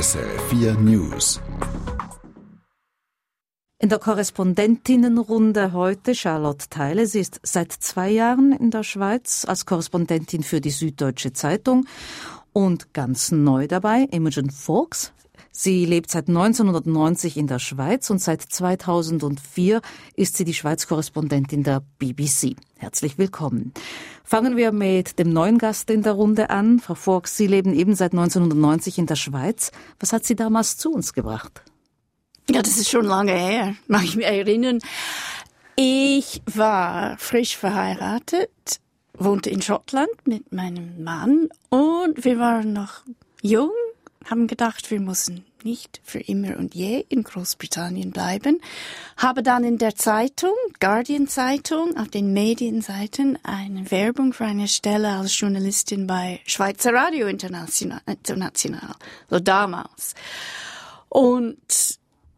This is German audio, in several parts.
SRF4 News. In der Korrespondentinnenrunde heute Charlotte Theile. Sie ist seit zwei Jahren in der Schweiz als Korrespondentin für die Süddeutsche Zeitung und ganz neu dabei Imogen Fox. Sie lebt seit 1990 in der Schweiz und seit 2004 ist sie die Schweiz-Korrespondentin der BBC. Herzlich willkommen. Fangen wir mit dem neuen Gast in der Runde an. Frau Fox, Sie leben eben seit 1990 in der Schweiz. Was hat Sie damals zu uns gebracht? Ja, das ist schon lange her, mag ich mich erinnern. Ich war frisch verheiratet, wohnte in Schottland mit meinem Mann und wir waren noch jung haben gedacht, wir müssen nicht für immer und je in Großbritannien bleiben, habe dann in der Zeitung, Guardian Zeitung, auf den Medienseiten eine Werbung für eine Stelle als Journalistin bei Schweizer Radio International, so damals. Und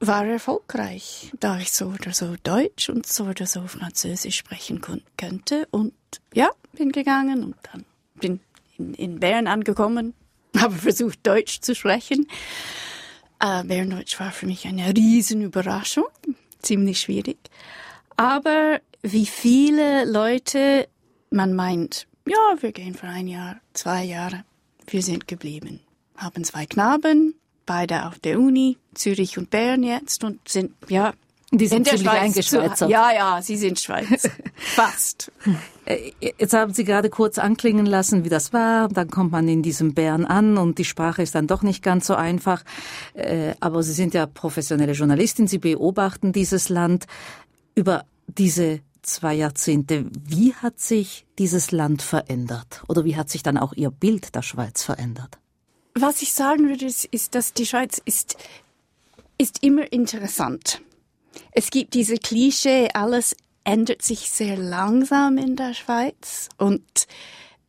war erfolgreich, da ich so oder so Deutsch und so oder so Französisch sprechen könnte. Und ja, bin gegangen und dann bin in, in Bern angekommen, habe versucht, Deutsch zu sprechen. Äh, Berndeutsch war für mich eine Riesenüberraschung, ziemlich schwierig. Aber wie viele Leute man meint, ja, wir gehen für ein Jahr, zwei Jahre, wir sind geblieben. Haben zwei Knaben, beide auf der Uni, Zürich und Bern jetzt und sind, ja, die sind in ziemlich eingeschweizert. Ja, ja, sie sind Schweiz. Fast. Äh, jetzt haben Sie gerade kurz anklingen lassen, wie das war. Dann kommt man in diesem Bären an und die Sprache ist dann doch nicht ganz so einfach. Äh, aber Sie sind ja professionelle Journalistin. Sie beobachten dieses Land über diese zwei Jahrzehnte. Wie hat sich dieses Land verändert? Oder wie hat sich dann auch Ihr Bild der Schweiz verändert? Was ich sagen würde, ist, ist dass die Schweiz ist, ist immer interessant es gibt diese Klischee, alles ändert sich sehr langsam in der Schweiz und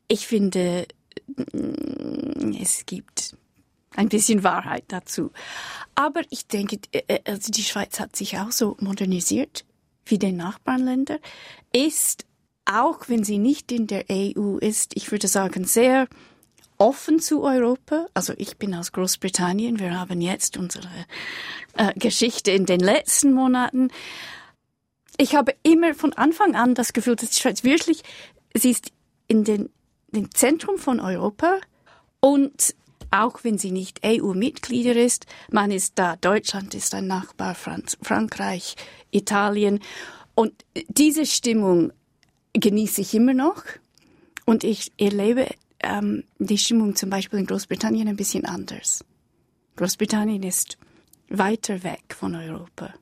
ich finde, mm, es gibt ein bisschen Wahrheit dazu. Aber ich denke, äh, äh, also die Schweiz hat sich auch so modernisiert wie die Nachbarländer, ist, auch wenn sie nicht in der EU ist, ich würde sagen, sehr offen zu Europa. Also ich bin aus Großbritannien. Wir haben jetzt unsere äh, Geschichte in den letzten Monaten. Ich habe immer von Anfang an das Gefühl, dass die Schweiz wirklich, sie ist in den, dem Zentrum von Europa und auch wenn sie nicht EU-Mitglieder ist, man ist da, Deutschland ist ein Nachbar, Franz, Frankreich, Italien. Und diese Stimmung genieße ich immer noch. Und ich erlebe ähm, die Stimmung zum Beispiel in Großbritannien ein bisschen anders. Großbritannien ist weiter weg von Europa.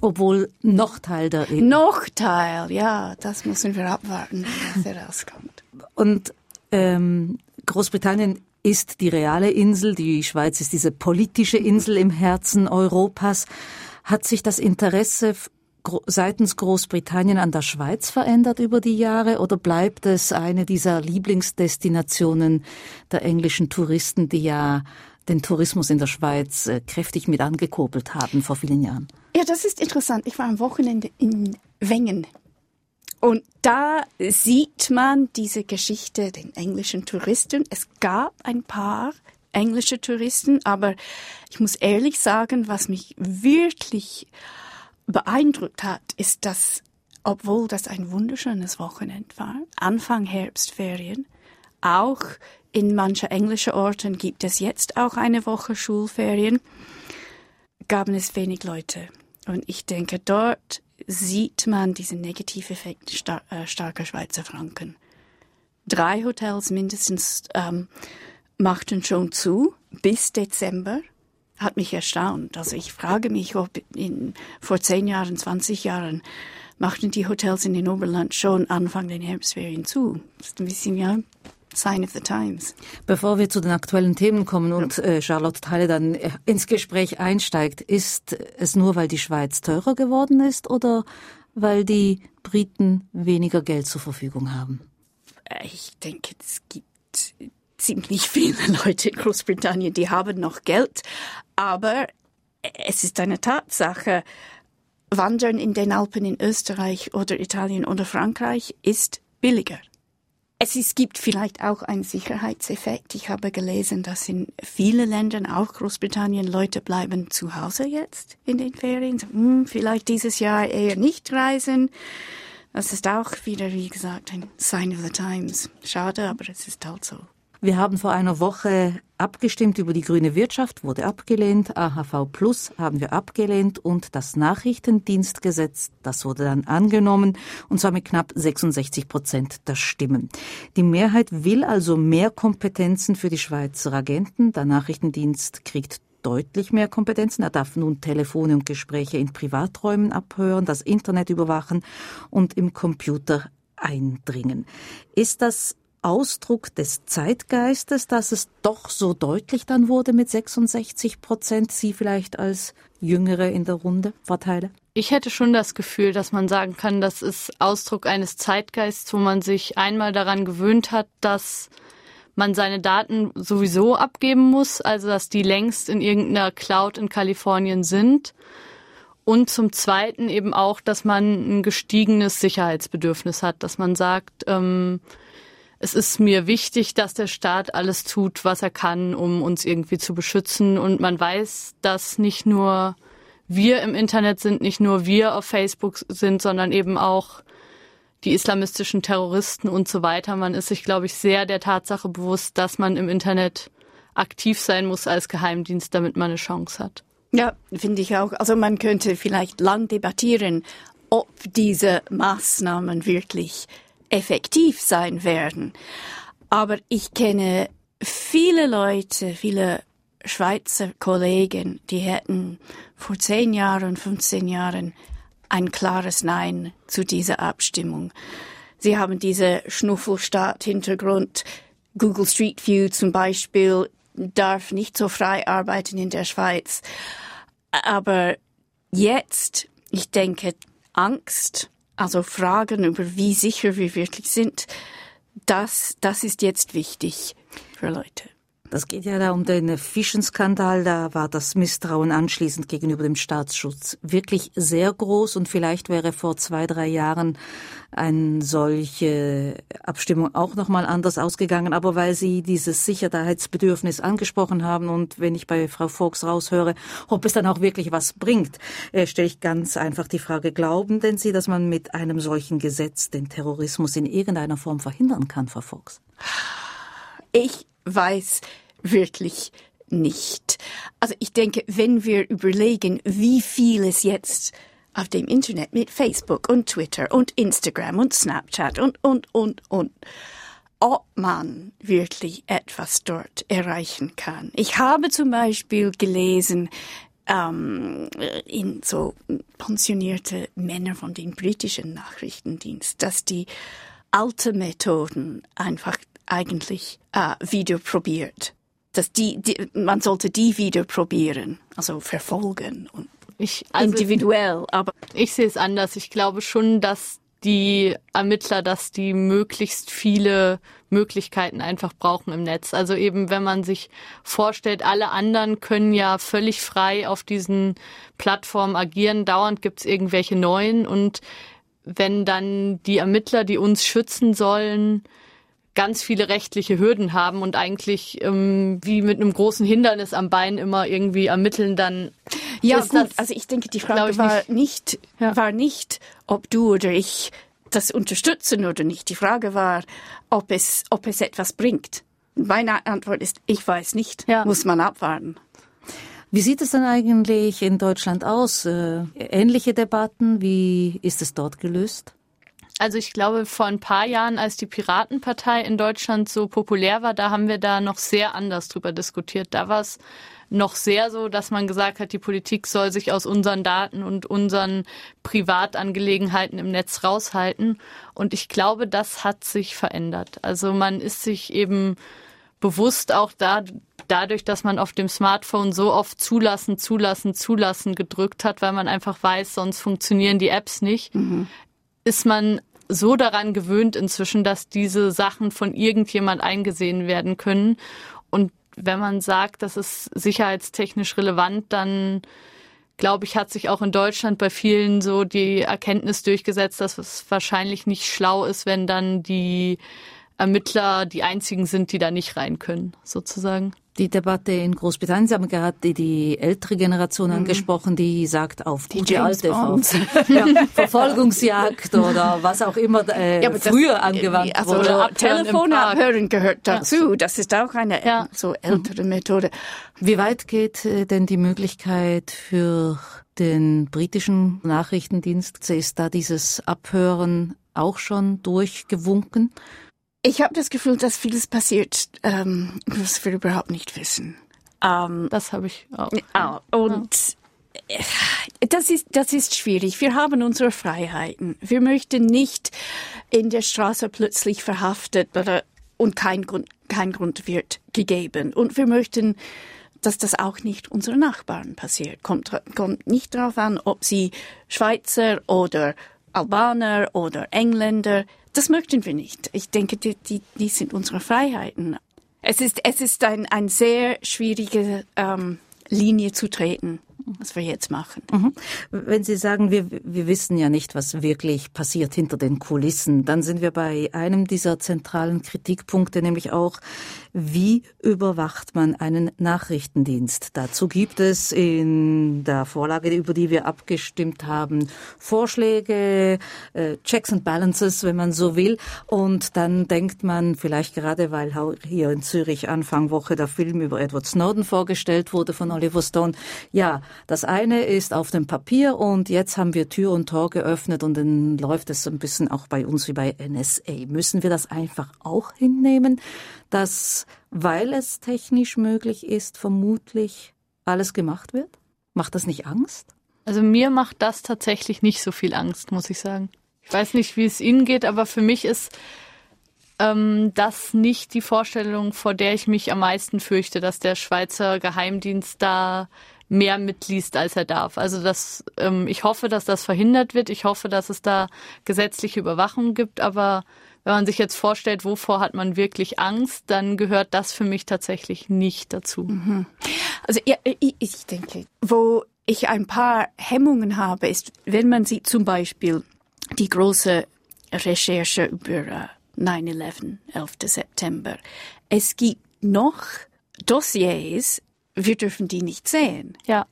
Obwohl noch Teil der EU. Noch Teil, ja, das müssen wir abwarten, was herauskommt. Und ähm, Großbritannien ist die reale Insel, die Schweiz ist diese politische Insel im Herzen Europas. Hat sich das Interesse seitens Großbritannien an der Schweiz verändert über die Jahre oder bleibt es eine dieser Lieblingsdestinationen der englischen Touristen, die ja den Tourismus in der Schweiz äh, kräftig mit angekurbelt haben vor vielen Jahren? Ja, das ist interessant. Ich war am Wochenende in Wengen. Und da sieht man diese Geschichte den englischen Touristen. Es gab ein paar englische Touristen, aber ich muss ehrlich sagen, was mich wirklich beeindruckt hat, ist, dass, obwohl das ein wunderschönes Wochenende war, Anfang Herbstferien, auch in manchen englischen Orten gibt es jetzt auch eine Woche Schulferien, gaben es wenig Leute. Und ich denke, dort sieht man diesen Negativeffekt star äh, starker Schweizer Franken. Drei Hotels mindestens ähm, machten schon zu bis Dezember hat mich erstaunt. Also ich frage mich, ob in, vor zehn Jahren, 20 Jahren machten die Hotels in den Oberland schon Anfang der Herbstferien zu. Das ist ein bisschen, ja, Sign of the Times. Bevor wir zu den aktuellen Themen kommen und äh, Charlotte Teile dann äh, ins Gespräch einsteigt, ist es nur, weil die Schweiz teurer geworden ist oder weil die Briten weniger Geld zur Verfügung haben? Äh, ich denke, es gibt ziemlich viele Leute in Großbritannien, die haben noch Geld, aber es ist eine Tatsache, Wandern in den Alpen in Österreich oder Italien oder Frankreich ist billiger. es ist, gibt vielleicht auch einen Sicherheitseffekt. Ich habe gelesen, dass in vielen Ländern, auch Großbritannien, Leute bleiben zu Hause jetzt in den Ferien. Hm, vielleicht dieses Jahr eher nicht reisen. Das ist auch wieder, wie gesagt, ein Sign of the Times. Schade, aber es ist halt so. Wir haben vor einer Woche abgestimmt über die grüne Wirtschaft, wurde abgelehnt. AHV Plus haben wir abgelehnt und das Nachrichtendienstgesetz, das wurde dann angenommen und zwar mit knapp 66 Prozent der Stimmen. Die Mehrheit will also mehr Kompetenzen für die Schweizer Agenten. Der Nachrichtendienst kriegt deutlich mehr Kompetenzen. Er darf nun Telefone und Gespräche in Privaträumen abhören, das Internet überwachen und im Computer eindringen. Ist das Ausdruck des Zeitgeistes, dass es doch so deutlich dann wurde mit 66 Prozent? Sie vielleicht als Jüngere in der Runde, Frau Teile? Ich hätte schon das Gefühl, dass man sagen kann, das ist Ausdruck eines Zeitgeists, wo man sich einmal daran gewöhnt hat, dass man seine Daten sowieso abgeben muss, also dass die längst in irgendeiner Cloud in Kalifornien sind. Und zum Zweiten eben auch, dass man ein gestiegenes Sicherheitsbedürfnis hat, dass man sagt, ähm, es ist mir wichtig, dass der Staat alles tut, was er kann, um uns irgendwie zu beschützen. Und man weiß, dass nicht nur wir im Internet sind, nicht nur wir auf Facebook sind, sondern eben auch die islamistischen Terroristen und so weiter. Man ist sich, glaube ich, sehr der Tatsache bewusst, dass man im Internet aktiv sein muss als Geheimdienst, damit man eine Chance hat. Ja, finde ich auch. Also man könnte vielleicht lang debattieren, ob diese Maßnahmen wirklich effektiv sein werden. Aber ich kenne viele Leute, viele Schweizer Kollegen, die hätten vor zehn Jahren, 15 Jahren ein klares Nein zu dieser Abstimmung. Sie haben diese Schnuffelstaat-Hintergrund. Google Street View zum Beispiel darf nicht so frei arbeiten in der Schweiz. Aber jetzt, ich denke, Angst also Fragen über wie sicher wir wirklich sind, das, das ist jetzt wichtig für Leute. Das geht ja da um den Fischenskandal. Da war das Misstrauen anschließend gegenüber dem Staatsschutz wirklich sehr groß und vielleicht wäre vor zwei, drei Jahren eine solche Abstimmung auch nochmal anders ausgegangen. Aber weil Sie dieses Sicherheitsbedürfnis angesprochen haben und wenn ich bei Frau Fox raushöre, ob es dann auch wirklich was bringt, äh, stelle ich ganz einfach die Frage, glauben denn Sie, dass man mit einem solchen Gesetz den Terrorismus in irgendeiner Form verhindern kann, Frau Fox? Ich weiß wirklich nicht. Also ich denke, wenn wir überlegen, wie viel es jetzt auf dem Internet mit Facebook und Twitter und Instagram und Snapchat und, und, und, und, ob man wirklich etwas dort erreichen kann. Ich habe zum Beispiel gelesen, ähm, in so pensionierte Männer von den britischen Nachrichtendienst, dass die alte Methoden einfach eigentlich äh, wieder probiert. Dass die, die, man sollte die wieder probieren, also verfolgen und ich, also individuell. Aber ich sehe es anders. Ich glaube schon, dass die Ermittler, dass die möglichst viele Möglichkeiten einfach brauchen im Netz. Also eben, wenn man sich vorstellt, alle anderen können ja völlig frei auf diesen Plattformen agieren. Dauernd gibt's irgendwelche neuen und wenn dann die Ermittler, die uns schützen sollen, ganz viele rechtliche Hürden haben und eigentlich ähm, wie mit einem großen Hindernis am Bein immer irgendwie ermitteln, dann ja gut. Das, also ich denke, die Frage war nicht, nicht ja. war nicht, ob du oder ich das unterstützen oder nicht. Die Frage war, ob es ob es etwas bringt. Meine Antwort ist, ich weiß nicht. Ja. Muss man abwarten. Wie sieht es denn eigentlich in Deutschland aus? Äh, ähnliche Debatten? Wie ist es dort gelöst? Also ich glaube, vor ein paar Jahren, als die Piratenpartei in Deutschland so populär war, da haben wir da noch sehr anders drüber diskutiert. Da war es noch sehr so, dass man gesagt hat, die Politik soll sich aus unseren Daten und unseren Privatangelegenheiten im Netz raushalten. Und ich glaube, das hat sich verändert. Also man ist sich eben bewusst auch da, dadurch, dass man auf dem Smartphone so oft zulassen, zulassen, zulassen gedrückt hat, weil man einfach weiß, sonst funktionieren die Apps nicht, mhm. ist man so daran gewöhnt inzwischen, dass diese Sachen von irgendjemand eingesehen werden können. Und wenn man sagt, das ist sicherheitstechnisch relevant, dann glaube ich, hat sich auch in Deutschland bei vielen so die Erkenntnis durchgesetzt, dass es wahrscheinlich nicht schlau ist, wenn dann die Ermittler die einzigen sind, die da nicht rein können, sozusagen. Die Debatte in Großbritannien, Sie haben gerade die ältere Generation mhm. angesprochen, die sagt auf die gute alte ja, Verfolgungsjagd oder was auch immer äh, ja, früher das, angewandt also wurde. Telefon abhören gehört dazu. Ja. Das ist auch eine ja. so ältere mhm. Methode. Wie weit geht äh, denn die Möglichkeit für den britischen Nachrichtendienst? Ist da dieses Abhören auch schon durchgewunken? Ich habe das Gefühl, dass vieles passiert, ähm, was wir überhaupt nicht wissen. Ähm, das habe ich auch. Ja. Und ja. das ist, das ist schwierig. Wir haben unsere Freiheiten. Wir möchten nicht in der Straße plötzlich verhaftet oder, und kein Grund, kein Grund wird gegeben. Und wir möchten, dass das auch nicht unseren Nachbarn passiert. Kommt, kommt nicht darauf an, ob sie Schweizer oder Albaner oder Engländer das möchten wir nicht. Ich denke, die, die, die sind unsere Freiheiten. Es ist, es ist ein, ein sehr schwierige ähm, Linie zu treten was wir jetzt machen. Mhm. Wenn Sie sagen, wir, wir wissen ja nicht, was wirklich passiert hinter den Kulissen, dann sind wir bei einem dieser zentralen Kritikpunkte, nämlich auch, wie überwacht man einen Nachrichtendienst? Dazu gibt es in der Vorlage, über die wir abgestimmt haben, Vorschläge, äh, Checks and Balances, wenn man so will. Und dann denkt man, vielleicht gerade weil hier in Zürich Anfang Woche der Film über Edward Snowden vorgestellt wurde von Oliver Stone, ja, das eine ist auf dem Papier und jetzt haben wir Tür und Tor geöffnet und dann läuft es ein bisschen auch bei uns wie bei NSA. Müssen wir das einfach auch hinnehmen, dass, weil es technisch möglich ist, vermutlich alles gemacht wird? Macht das nicht Angst? Also mir macht das tatsächlich nicht so viel Angst, muss ich sagen. Ich weiß nicht, wie es Ihnen geht, aber für mich ist ähm, das nicht die Vorstellung, vor der ich mich am meisten fürchte, dass der Schweizer Geheimdienst da mehr mitliest, als er darf. Also das, ähm, ich hoffe, dass das verhindert wird. Ich hoffe, dass es da gesetzliche Überwachung gibt. Aber wenn man sich jetzt vorstellt, wovor hat man wirklich Angst, dann gehört das für mich tatsächlich nicht dazu. Mhm. Also ja, ich, ich denke, wo ich ein paar Hemmungen habe, ist, wenn man sieht zum Beispiel die große Recherche über 9-11, 11. September. Es gibt noch Dossiers, wir dürfen die nicht sehen. Ja.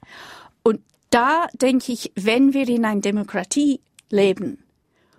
Und da denke ich, wenn wir in einer Demokratie leben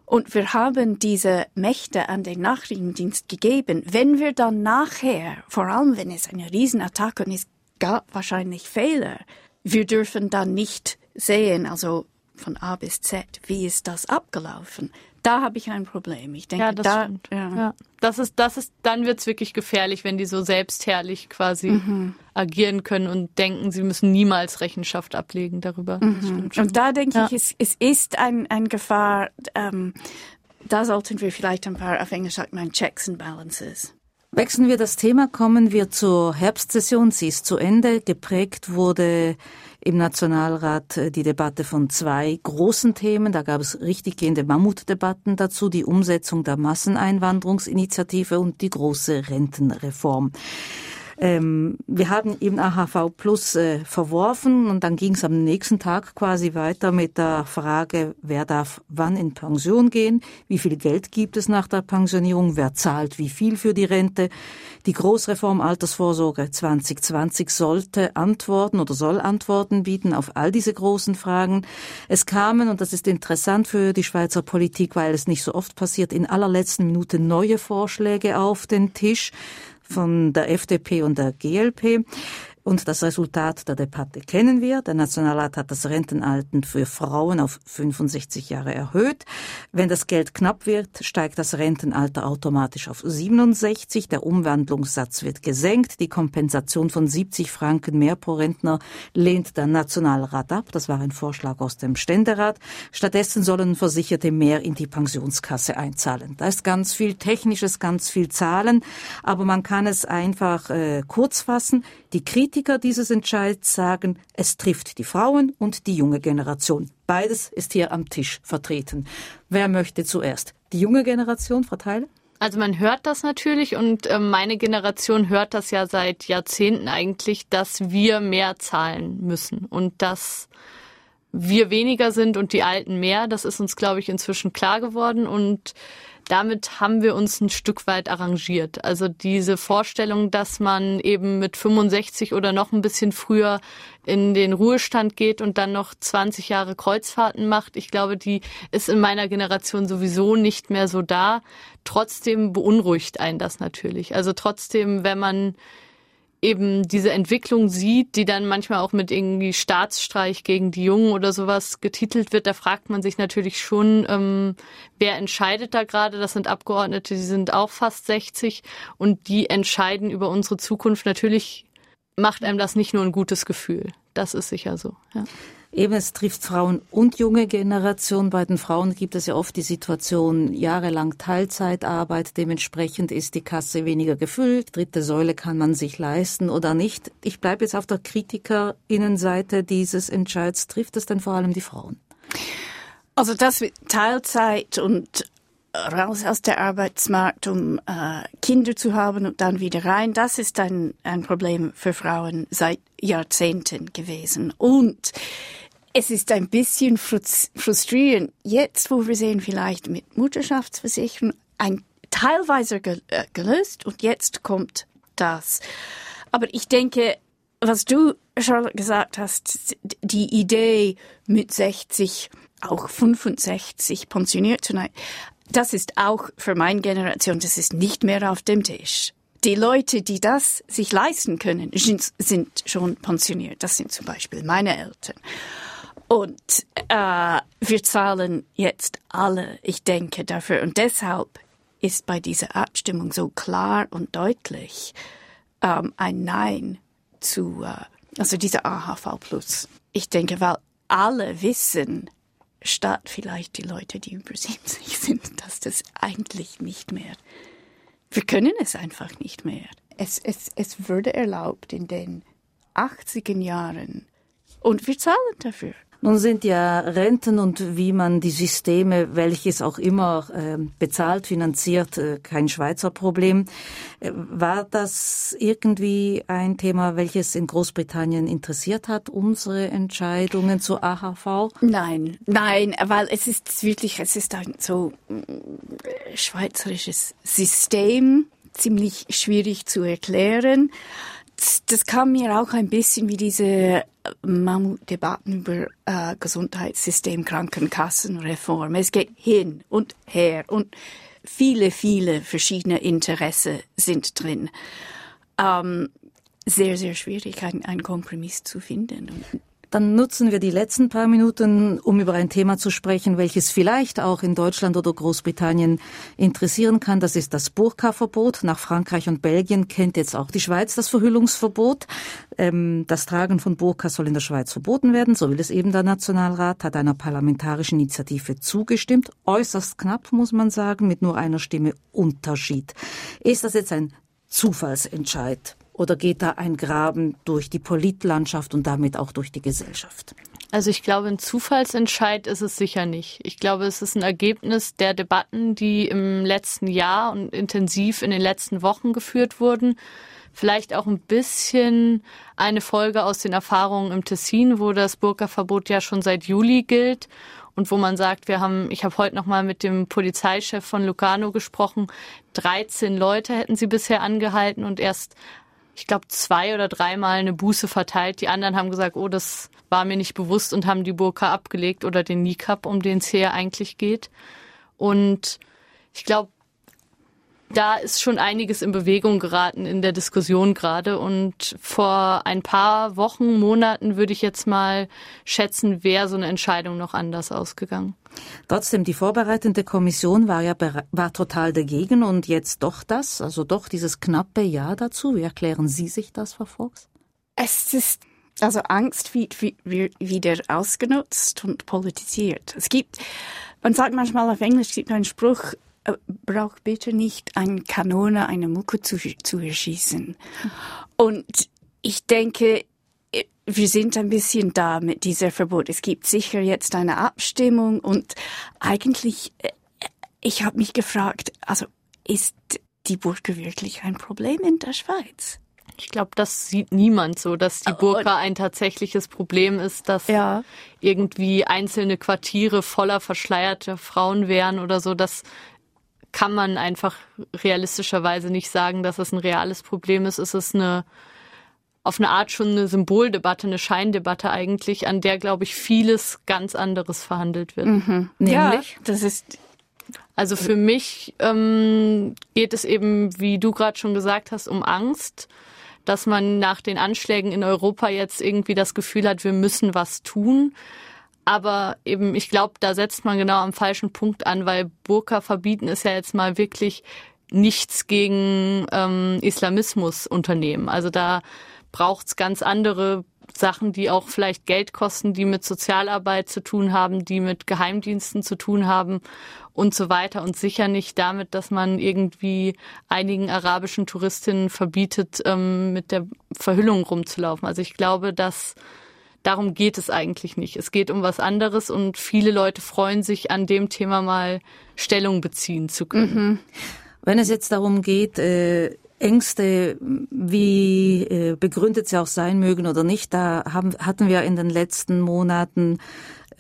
und wir haben diese Mächte an den Nachrichtendienst gegeben, wenn wir dann nachher, vor allem wenn es eine Riesenattacke und es gab wahrscheinlich Fehler, wir dürfen dann nicht sehen, also von A bis Z, wie ist das abgelaufen? Da habe ich ein Problem. Ich denke, ja, das da, stimmt. Ja. ja. Das ist, das ist, dann wird es wirklich gefährlich, wenn die so selbstherrlich quasi mhm. agieren können und denken, sie müssen niemals Rechenschaft ablegen darüber. Mhm. Und da denke ja. ich, es, es ist ein, ein Gefahr, ähm, da sollten wir vielleicht ein paar, auf Englisch sagt man, Checks and Balances. Wechseln wir das Thema, kommen wir zur Herbstsession. Sie ist zu Ende. Geprägt wurde im Nationalrat äh, die Debatte von zwei großen Themen. Da gab es richtig gehende Mammutdebatten dazu, die Umsetzung der Masseneinwanderungsinitiative und die große Rentenreform. Ähm, wir haben eben AHV Plus äh, verworfen und dann ging es am nächsten Tag quasi weiter mit der Frage, wer darf wann in Pension gehen, wie viel Geld gibt es nach der Pensionierung, wer zahlt wie viel für die Rente. Die Großreform Altersvorsorge 2020 sollte Antworten oder soll Antworten bieten auf all diese großen Fragen. Es kamen, und das ist interessant für die Schweizer Politik, weil es nicht so oft passiert, in allerletzten Minute neue Vorschläge auf den Tisch von der FDP und der GLP. Und das Resultat der Debatte kennen wir. Der Nationalrat hat das Rentenalten für Frauen auf 65 Jahre erhöht. Wenn das Geld knapp wird, steigt das Rentenalter automatisch auf 67. Der Umwandlungssatz wird gesenkt. Die Kompensation von 70 Franken mehr pro Rentner lehnt der Nationalrat ab. Das war ein Vorschlag aus dem Ständerat. Stattdessen sollen Versicherte mehr in die Pensionskasse einzahlen. Da ist ganz viel Technisches, ganz viel Zahlen, aber man kann es einfach äh, kurz fassen. Die Kritiker dieses Entscheids sagen, es trifft die Frauen und die junge Generation. Beides ist hier am Tisch vertreten. Wer möchte zuerst? Die junge Generation, Teile? Also man hört das natürlich und äh, meine Generation hört das ja seit Jahrzehnten eigentlich, dass wir mehr zahlen müssen und dass wir weniger sind und die Alten mehr. Das ist uns, glaube ich, inzwischen klar geworden und damit haben wir uns ein Stück weit arrangiert. Also diese Vorstellung, dass man eben mit 65 oder noch ein bisschen früher in den Ruhestand geht und dann noch 20 Jahre Kreuzfahrten macht, ich glaube, die ist in meiner Generation sowieso nicht mehr so da. Trotzdem beunruhigt einen das natürlich. Also trotzdem, wenn man eben diese Entwicklung sieht, die dann manchmal auch mit irgendwie Staatsstreich gegen die Jungen oder sowas getitelt wird, da fragt man sich natürlich schon, ähm, wer entscheidet da gerade? Das sind Abgeordnete, die sind auch fast 60 und die entscheiden über unsere Zukunft. Natürlich macht einem das nicht nur ein gutes Gefühl. Das ist sicher so. Ja. Eben, es trifft Frauen und junge Generationen. Bei den Frauen gibt es ja oft die Situation jahrelang Teilzeitarbeit. Dementsprechend ist die Kasse weniger gefüllt. Dritte Säule kann man sich leisten oder nicht. Ich bleibe jetzt auf der Kritikerinnenseite dieses Entscheids. Trifft es denn vor allem die Frauen? Also das mit Teilzeit und raus aus der Arbeitsmarkt, um äh, Kinder zu haben und dann wieder rein. Das ist ein, ein Problem für Frauen seit Jahrzehnten gewesen. Und es ist ein bisschen frustrierend, jetzt, wo wir sehen, vielleicht mit Mutterschaftsversicherung ein teilweise äh, gelöst und jetzt kommt das. Aber ich denke, was du, Charlotte, gesagt hast, die Idee mit 60 auch 65 pensioniert zu sein, das ist auch für meine Generation, das ist nicht mehr auf dem Tisch. Die Leute, die das sich leisten können, sind schon pensioniert. Das sind zum Beispiel meine Eltern. Und äh, wir zahlen jetzt alle, ich denke, dafür. Und deshalb ist bei dieser Abstimmung so klar und deutlich ähm, ein Nein zu, äh, also dieser AHV Plus. Ich denke, weil alle wissen, statt vielleicht die Leute, die über 70 sind, dass das eigentlich nicht mehr. Wir können es einfach nicht mehr. Es, es, es würde erlaubt in den 80er Jahren und wir zahlen dafür. Nun sind ja Renten und wie man die Systeme, welches auch immer äh, bezahlt, finanziert, äh, kein Schweizer Problem. Äh, war das irgendwie ein Thema, welches in Großbritannien interessiert hat, unsere Entscheidungen zur AHV? Nein, nein, weil es ist wirklich, es ist ein so äh, schweizerisches System, ziemlich schwierig zu erklären das kam mir auch ein bisschen wie diese äh, Mammutdebatten über äh, Gesundheitssystem, Krankenkassenreform. Es geht hin und her und viele, viele verschiedene Interessen sind drin. Ähm, sehr, sehr schwierig, einen Kompromiss zu finden. Und dann nutzen wir die letzten paar Minuten, um über ein Thema zu sprechen, welches vielleicht auch in Deutschland oder Großbritannien interessieren kann. Das ist das Burka-Verbot. Nach Frankreich und Belgien kennt jetzt auch die Schweiz das Verhüllungsverbot. Ähm, das Tragen von Burka soll in der Schweiz verboten werden. So will es eben der Nationalrat, hat einer parlamentarischen Initiative zugestimmt. Äußerst knapp, muss man sagen, mit nur einer Stimme Unterschied. Ist das jetzt ein Zufallsentscheid? Oder geht da ein Graben durch die Politlandschaft und damit auch durch die Gesellschaft? Also ich glaube, ein Zufallsentscheid ist es sicher nicht. Ich glaube, es ist ein Ergebnis der Debatten, die im letzten Jahr und intensiv in den letzten Wochen geführt wurden. Vielleicht auch ein bisschen eine Folge aus den Erfahrungen im Tessin, wo das Burka-Verbot ja schon seit Juli gilt und wo man sagt, wir haben, ich habe heute noch mal mit dem Polizeichef von Lugano gesprochen, 13 Leute hätten sie bisher angehalten und erst ich glaube, zwei oder dreimal eine Buße verteilt. Die anderen haben gesagt, oh, das war mir nicht bewusst und haben die Burka abgelegt oder den Nikab, um den es hier eigentlich geht. Und ich glaube, da ist schon einiges in Bewegung geraten in der Diskussion gerade. Und vor ein paar Wochen, Monaten würde ich jetzt mal schätzen, wäre so eine Entscheidung noch anders ausgegangen. Trotzdem, die vorbereitende Kommission war ja war total dagegen und jetzt doch das, also doch dieses knappe Ja dazu. Wie erklären Sie sich das, Frau Fox? Es ist also Angst wird wieder ausgenutzt und politisiert. Es gibt, man sagt manchmal auf Englisch, es gibt einen Spruch, braucht bitte nicht eine Kanone, eine Mucke zu, zu erschießen. Und ich denke, äh, wir sind ein bisschen da mit dieser Verbot. Es gibt sicher jetzt eine Abstimmung und eigentlich, äh, ich habe mich gefragt, also ist die Burka wirklich ein Problem in der Schweiz? Ich glaube, das sieht niemand so, dass die Burka ein tatsächliches Problem ist, dass ja. irgendwie einzelne Quartiere voller verschleierter Frauen wären oder so. Das kann man einfach realistischerweise nicht sagen, dass es ein reales Problem ist. Es ist eine auf eine Art schon eine Symboldebatte, eine Scheindebatte eigentlich, an der, glaube ich, vieles ganz anderes verhandelt wird. Mhm. Nämlich? Ja, das ist also für mich ähm, geht es eben, wie du gerade schon gesagt hast, um Angst, dass man nach den Anschlägen in Europa jetzt irgendwie das Gefühl hat, wir müssen was tun. Aber eben, ich glaube, da setzt man genau am falschen Punkt an, weil Burka verbieten ist ja jetzt mal wirklich nichts gegen ähm, Islamismus unternehmen. Also da braucht es ganz andere Sachen, die auch vielleicht Geld kosten, die mit Sozialarbeit zu tun haben, die mit Geheimdiensten zu tun haben und so weiter. Und sicher nicht damit, dass man irgendwie einigen arabischen Touristinnen verbietet, ähm, mit der Verhüllung rumzulaufen. Also ich glaube, dass darum geht es eigentlich nicht. Es geht um was anderes und viele Leute freuen sich, an dem Thema mal Stellung beziehen zu können. Mhm. Wenn es jetzt darum geht, äh Ängste, wie äh, begründet sie auch sein mögen oder nicht, da haben, hatten wir in den letzten Monaten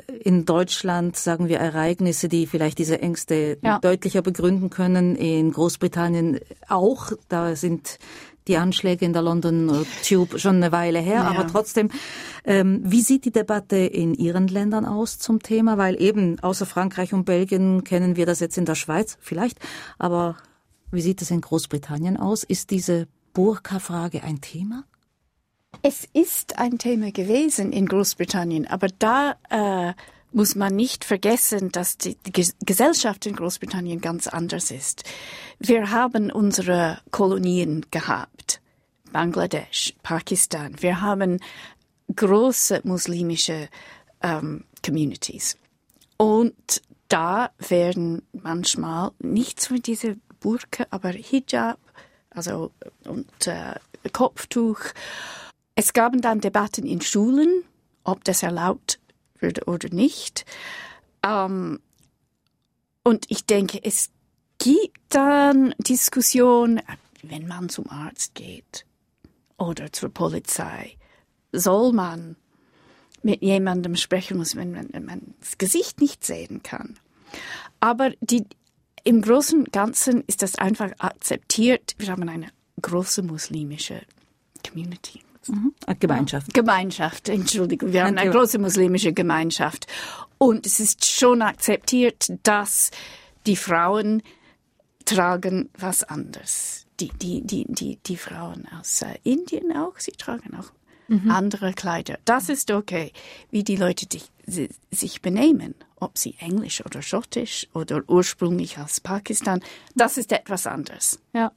äh, in Deutschland, sagen wir, Ereignisse, die vielleicht diese Ängste ja. deutlicher begründen können. In Großbritannien auch. Da sind die Anschläge in der London Tube schon eine Weile her. Ja. Aber trotzdem, ähm, wie sieht die Debatte in Ihren Ländern aus zum Thema? Weil eben außer Frankreich und Belgien kennen wir das jetzt in der Schweiz vielleicht, aber wie sieht es in Großbritannien aus? Ist diese Burka-Frage ein Thema? Es ist ein Thema gewesen in Großbritannien, aber da äh, muss man nicht vergessen, dass die, Gesellschaft in Großbritannien ganz anders ist. Wir haben unsere Kolonien gehabt, Bangladesch, Pakistan. Wir haben große muslimische ähm, Communities. Und da werden manchmal nicht so diese Burka, aber Hijab, also und äh, Kopftuch. Es gab dann Debatten in Schulen, ob das erlaubt würde oder nicht. Ähm, und ich denke, es gibt dann Diskussionen, wenn man zum Arzt geht oder zur Polizei, soll man mit jemandem sprechen wenn man, wenn man das Gesicht nicht sehen kann. Aber die, im Großen und Ganzen ist das einfach akzeptiert. Wir haben eine große muslimische Community. Mhm. Gemeinschaft. Gemeinschaft, Entschuldigung. Wir haben eine große muslimische Gemeinschaft. Und es ist schon akzeptiert, dass die Frauen tragen was anderes. Die, die, die, die, die Frauen aus äh, Indien auch, sie tragen auch mhm. andere Kleider. Das ist okay, wie die Leute die, sich benehmen ob sie englisch oder schottisch oder ursprünglich aus Pakistan, das ist etwas anderes. Ja.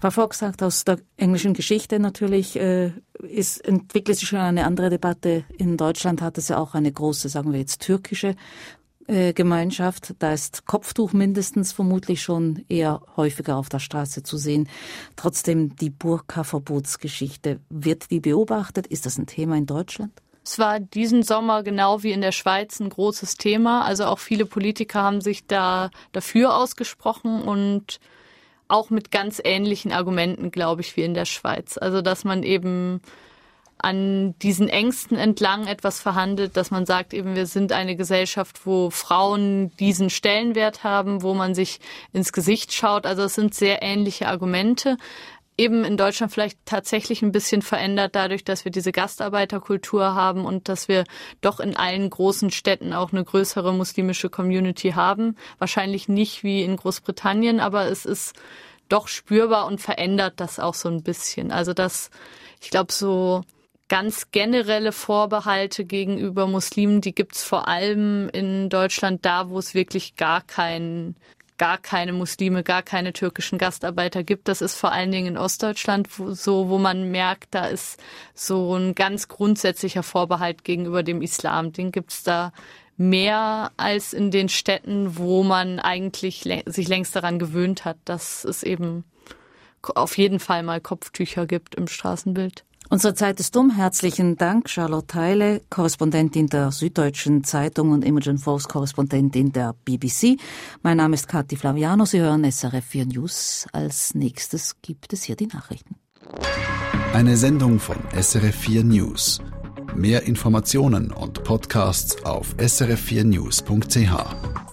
Sagt, aus der englischen Geschichte natürlich äh, ist, entwickelt sich schon eine andere Debatte. In Deutschland hat es ja auch eine große, sagen wir jetzt, türkische äh, Gemeinschaft. Da ist Kopftuch mindestens vermutlich schon eher häufiger auf der Straße zu sehen. Trotzdem die Burka-Verbotsgeschichte, wird die beobachtet? Ist das ein Thema in Deutschland? Es war diesen Sommer genau wie in der Schweiz ein großes Thema. Also auch viele Politiker haben sich da dafür ausgesprochen und auch mit ganz ähnlichen Argumenten, glaube ich, wie in der Schweiz. Also dass man eben an diesen Ängsten entlang etwas verhandelt, dass man sagt, eben wir sind eine Gesellschaft, wo Frauen diesen Stellenwert haben, wo man sich ins Gesicht schaut. Also es sind sehr ähnliche Argumente eben in Deutschland vielleicht tatsächlich ein bisschen verändert, dadurch, dass wir diese Gastarbeiterkultur haben und dass wir doch in allen großen Städten auch eine größere muslimische Community haben. Wahrscheinlich nicht wie in Großbritannien, aber es ist doch spürbar und verändert das auch so ein bisschen. Also das, ich glaube, so ganz generelle Vorbehalte gegenüber Muslimen, die gibt's vor allem in Deutschland da, wo es wirklich gar keinen gar keine Muslime, gar keine türkischen Gastarbeiter gibt. Das ist vor allen Dingen in Ostdeutschland so, wo man merkt, da ist so ein ganz grundsätzlicher Vorbehalt gegenüber dem Islam. Den gibt's da mehr als in den Städten, wo man eigentlich sich längst daran gewöhnt hat, dass es eben auf jeden Fall mal Kopftücher gibt im Straßenbild. Unsere Zeit ist um. Herzlichen Dank, Charlotte Teile, Korrespondentin der Süddeutschen Zeitung und Imogen Fox, Korrespondentin der BBC. Mein Name ist Kathi Flaviano. Sie hören SRF 4 News. Als nächstes gibt es hier die Nachrichten. Eine Sendung von SRF 4 News. Mehr Informationen und Podcasts auf srf4news.ch.